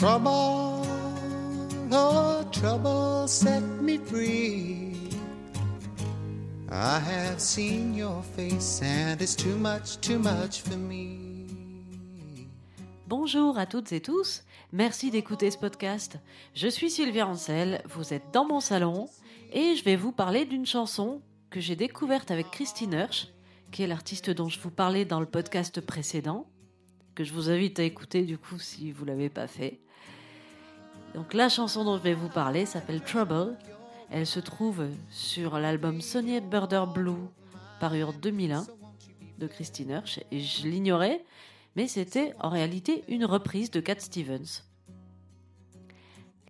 Trouble, oh, trouble set me free. I have seen your face and it's too much, too much for me. Bonjour à toutes et tous, merci d'écouter ce podcast. Je suis Sylvia Ancel, vous êtes dans mon salon et je vais vous parler d'une chanson que j'ai découverte avec Christine Hirsch, qui est l'artiste dont je vous parlais dans le podcast précédent, que je vous invite à écouter du coup si vous l'avez pas fait. Donc la chanson dont je vais vous parler s'appelle Trouble. Elle se trouve sur l'album Sonny Birder Blue, paru en 2001, de Christine Hirsch. Et je l'ignorais, mais c'était en réalité une reprise de Cat Stevens.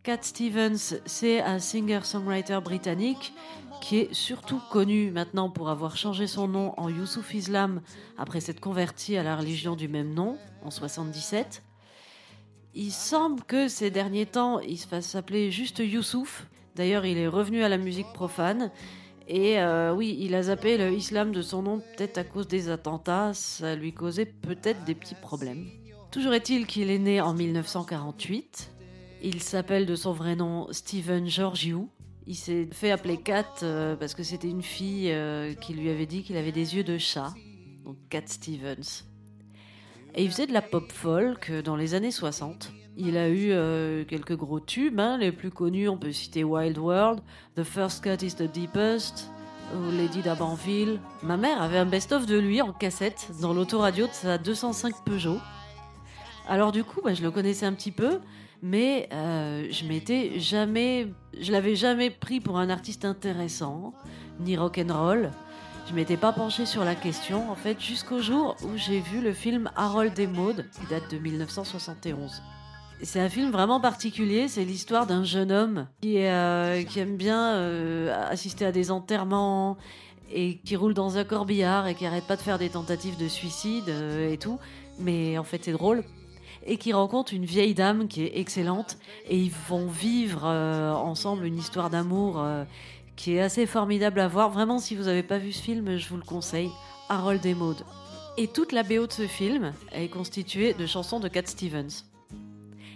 Cat Stevens, c'est un singer-songwriter britannique qui est surtout connu maintenant pour avoir changé son nom en Youssouf Islam après s'être converti à la religion du même nom en 77 il semble que ces derniers temps, il se fasse s'appeler juste Youssouf. D'ailleurs, il est revenu à la musique profane. Et euh, oui, il a zappé l'islam de son nom, peut-être à cause des attentats. Ça lui causait peut-être des petits problèmes. Toujours est-il qu'il est né en 1948. Il s'appelle de son vrai nom Stephen Georgiou. Il s'est fait appeler Cat euh, parce que c'était une fille euh, qui lui avait dit qu'il avait des yeux de chat. Donc Cat Stevens. Et il faisait de la pop folk dans les années 60. Il a eu euh, quelques gros tubes, hein. les plus connus, on peut citer Wild World, The First Cut is the Deepest, ou Lady d'Abanville. Ma mère avait un best-of de lui en cassette dans l'autoradio de sa 205 Peugeot. Alors du coup, bah, je le connaissais un petit peu, mais euh, je m'étais jamais, je l'avais jamais pris pour un artiste intéressant, ni rock'n'roll. Je m'étais pas penché sur la question, en fait, jusqu'au jour où j'ai vu le film Harold et Maud, qui date de 1971. C'est un film vraiment particulier, c'est l'histoire d'un jeune homme qui, euh, aime bien euh, assister à des enterrements et qui roule dans un corbillard et qui arrête pas de faire des tentatives de suicide euh, et tout. Mais en fait, c'est drôle. Et qui rencontre une vieille dame qui est excellente et ils vont vivre ensemble une histoire d'amour qui est assez formidable à voir. Vraiment, si vous n'avez pas vu ce film, je vous le conseille. Harold et Maud. Et toute la BO de ce film est constituée de chansons de Cat Stevens.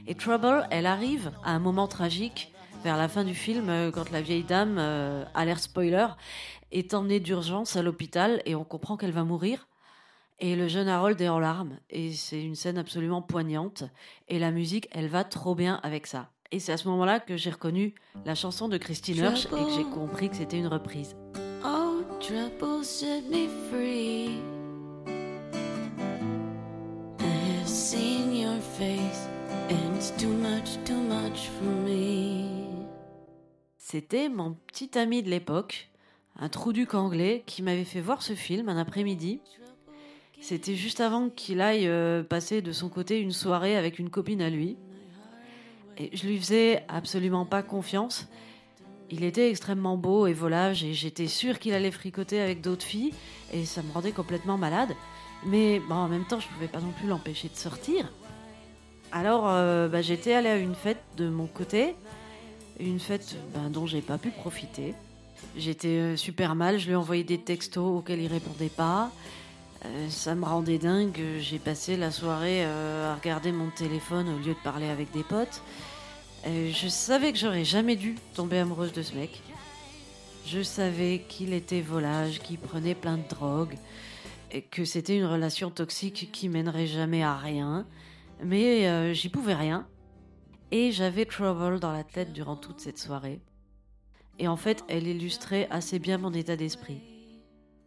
Et Trouble, elle arrive à un moment tragique vers la fin du film euh, quand la vieille dame, euh, à l'air spoiler, est emmenée d'urgence à l'hôpital et on comprend qu'elle va mourir. Et le jeune Harold est en larmes et c'est une scène absolument poignante et la musique, elle va trop bien avec ça. Et c'est à ce moment-là que j'ai reconnu la chanson de Christine Hirsch et que j'ai compris que c'était une reprise. Oh, trouble set me free. I've seen your face and it's too much, too much for me. C'était mon petit ami de l'époque, un trou duc anglais, qui m'avait fait voir ce film un après-midi. C'était juste avant qu'il aille euh, passer de son côté une soirée avec une copine à lui. Je lui faisais absolument pas confiance. Il était extrêmement beau et volage et j'étais sûre qu'il allait fricoter avec d'autres filles et ça me rendait complètement malade. Mais bon, en même temps, je pouvais pas non plus l'empêcher de sortir. Alors, euh, bah, j'étais allée à une fête de mon côté, une fête ben, dont j'ai pas pu profiter. J'étais euh, super mal, je lui ai envoyé des textos auxquels il répondait pas. Euh, ça me rendait dingue. J'ai passé la soirée euh, à regarder mon téléphone au lieu de parler avec des potes. Euh, je savais que j'aurais jamais dû tomber amoureuse de ce mec. Je savais qu'il était volage, qu'il prenait plein de drogue, et que c'était une relation toxique qui mènerait jamais à rien. Mais j'y pouvais rien. Et j'avais Trouble dans la tête durant toute cette soirée. Et en fait, elle illustrait assez bien mon état d'esprit.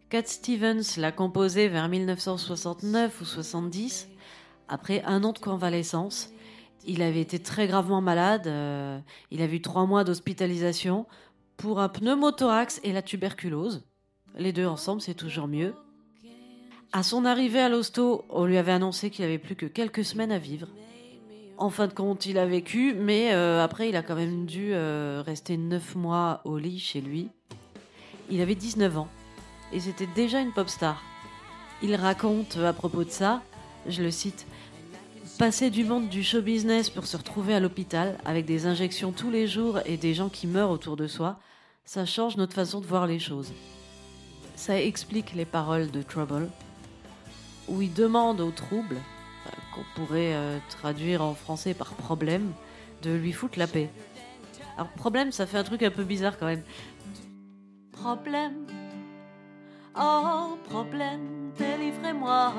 Cat Stevens l'a composé vers 1969 ou 70, après un an de convalescence. Il avait été très gravement malade, euh, il a eu trois mois d'hospitalisation pour un pneumothorax et la tuberculose. Les deux ensemble, c'est toujours mieux. À son arrivée à l'hosto, on lui avait annoncé qu'il avait plus que quelques semaines à vivre. En fin de compte, il a vécu, mais euh, après, il a quand même dû euh, rester neuf mois au lit chez lui. Il avait 19 ans et c'était déjà une pop star. Il raconte à propos de ça, je le cite, Passer du monde du show business pour se retrouver à l'hôpital avec des injections tous les jours et des gens qui meurent autour de soi, ça change notre façon de voir les choses. Ça explique les paroles de Trouble, où il demande au trouble, qu'on pourrait euh, traduire en français par problème, de lui foutre la paix. Alors problème, ça fait un truc un peu bizarre quand même. Problème, oh problème, délivrez-moi.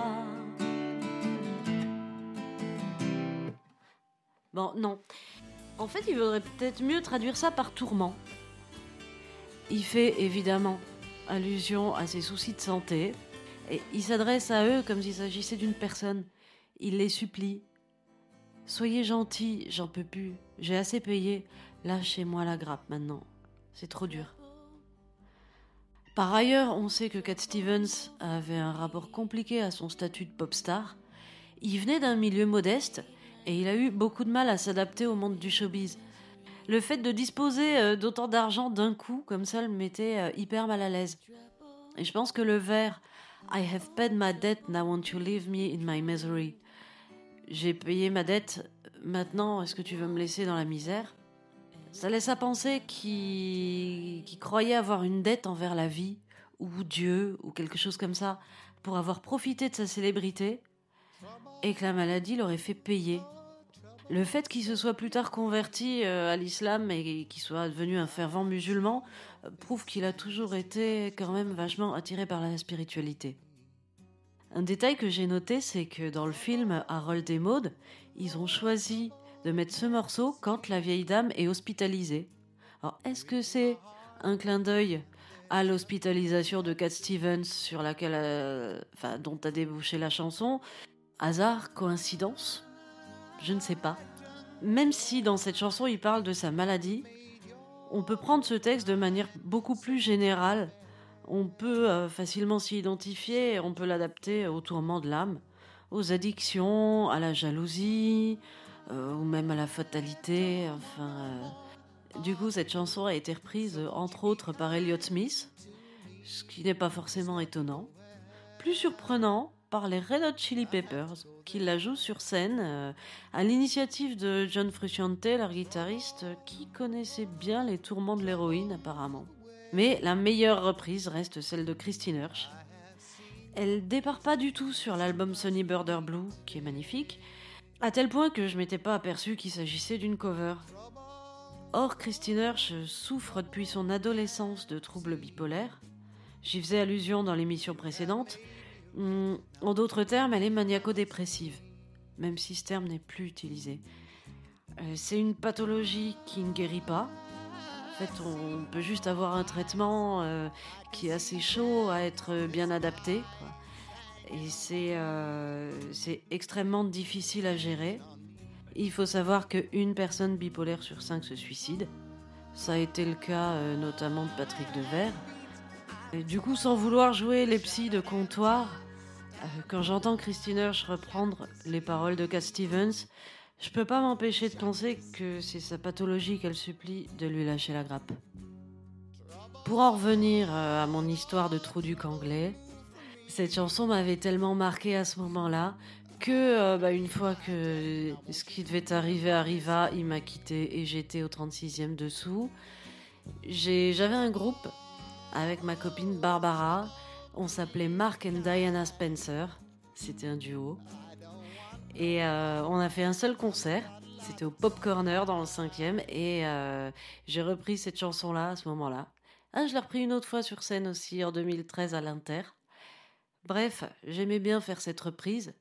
Bon, non. En fait, il vaudrait peut-être mieux traduire ça par tourment. Il fait évidemment allusion à ses soucis de santé, et il s'adresse à eux comme s'il s'agissait d'une personne. Il les supplie. Soyez gentils, j'en peux plus. J'ai assez payé. Lâchez-moi la grappe maintenant. C'est trop dur. Par ailleurs, on sait que Cat Stevens avait un rapport compliqué à son statut de pop star. Il venait d'un milieu modeste et il a eu beaucoup de mal à s'adapter au monde du showbiz. Le fait de disposer euh, d'autant d'argent d'un coup, comme ça, le mettait euh, hyper mal à l'aise. Et je pense que le vers I have paid my debt, now won't you leave me in my misery? J'ai payé ma dette, maintenant est-ce que tu veux me laisser dans la misère? Ça laisse à penser qu'il croyait avoir une dette envers la vie, ou Dieu, ou quelque chose comme ça, pour avoir profité de sa célébrité, et que la maladie l'aurait fait payer. Le fait qu'il se soit plus tard converti euh, à l'islam et qu'il soit devenu un fervent musulman euh, prouve qu'il a toujours été quand même vachement attiré par la spiritualité. Un détail que j'ai noté, c'est que dans le film Harold et Maud, ils ont choisi de mettre ce morceau quand la vieille dame est hospitalisée. Alors, est-ce que c'est un clin d'œil à l'hospitalisation de Cat Stevens sur laquelle, euh, enfin, dont a débouché la chanson? Hasard, coïncidence? Je ne sais pas. Même si dans cette chanson il parle de sa maladie, on peut prendre ce texte de manière beaucoup plus générale. On peut euh, facilement s'y identifier, on peut l'adapter au tourment de l'âme, aux addictions, à la jalousie, ou même à la fatalité. Enfin, euh. du coup, cette chanson a été reprise entre autres par Elliott Smith, ce qui n'est pas forcément étonnant. Plus surprenant, par les Red Hot Chili Peppers, qui la jouent sur scène euh, à l'initiative de John Frusciante, leur guitariste, qui connaissait bien les tourments de l'héroïne apparemment. Mais la meilleure reprise reste celle de Christine Hirsch. Elle départ pas du tout sur l'album Sonny Birder Blue, qui est magnifique, à tel point que je m'étais pas aperçu qu'il s'agissait d'une cover. Or, Christine Hirsch souffre depuis son adolescence de troubles bipolaires. J'y faisais allusion dans l'émission précédente, Hmm, en d'autres termes, elle est maniaco-dépressive, même si ce terme n'est plus utilisé. Euh, c'est une pathologie qui ne guérit pas. En fait, on peut juste avoir un traitement euh, qui est assez chaud à être bien adapté. Et euh, c'est extrêmement difficile à gérer. Il faut savoir qu'une personne bipolaire sur cinq se suicide. Ça a été le cas notamment de Patrick Devers. Et du coup, sans vouloir jouer les psys de comptoir, euh, quand j'entends Christine Hirsch reprendre les paroles de Cat Stevens, je peux pas m'empêcher de penser que c'est sa pathologie qu'elle supplie de lui lâcher la grappe. Pour en revenir euh, à mon histoire de trou duc anglais, cette chanson m'avait tellement marqué à ce moment-là que euh, bah, une fois que ce qui devait arriver arriva, il m'a quitté et j'étais au 36e dessous. J'avais un groupe avec ma copine Barbara on s'appelait Mark and Diana Spencer. C'était un duo. Et euh, on a fait un seul concert. C'était au Pop Corner dans le cinquième. Et euh, j'ai repris cette chanson-là à ce moment-là. Ah, je l'ai repris une autre fois sur scène aussi en 2013 à l'Inter. Bref, j'aimais bien faire cette reprise.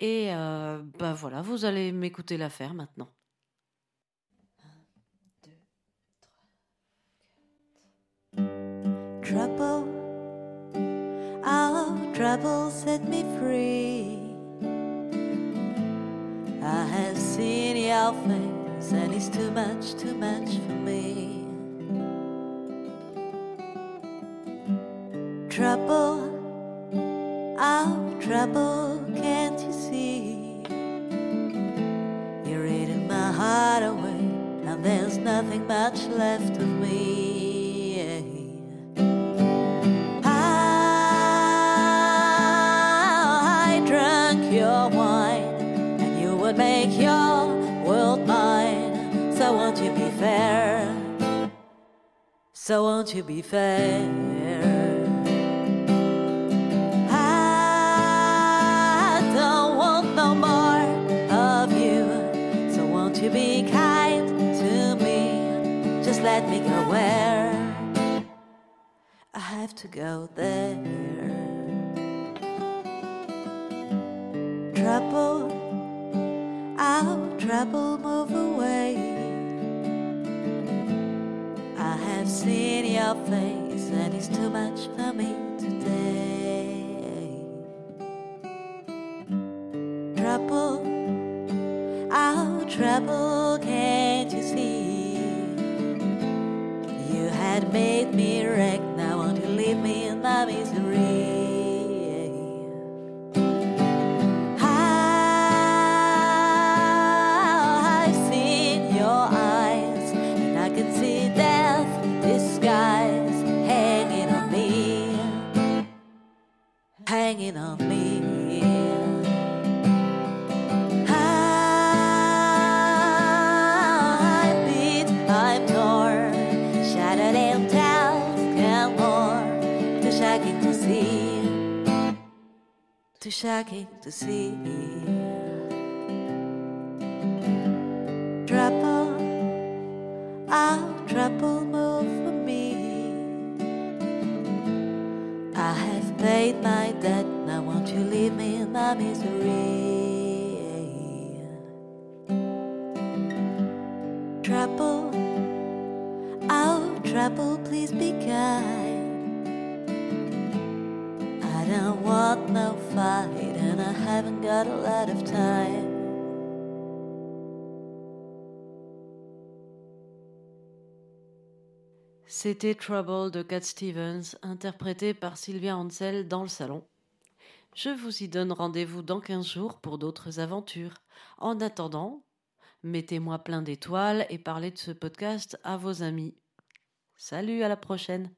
Et euh, bah voilà, vous allez m'écouter la faire maintenant. Trouble Our trouble set me free. I have seen your face, and it's too much, too much for me. Trouble, trouble, can't you see? You're eating my heart away, and there's nothing much left of me. So won't you be fair? I don't want no more let me go where I have to go there. Trouble, our trouble, move away. I have seen your face, and it's too much for me today. Trouble, our trouble, made me wreck, now won't you leave me in my misery? Too shocking to see. Trouble, our trouble move for me. I have paid my debt, now won't you leave me in my misery? Trouble, our trouble, please be kind. C'était Trouble de Cat Stevens, interprété par Sylvia Ansel dans le salon. Je vous y donne rendez-vous dans 15 jours pour d'autres aventures. En attendant, mettez-moi plein d'étoiles et parlez de ce podcast à vos amis. Salut, à la prochaine!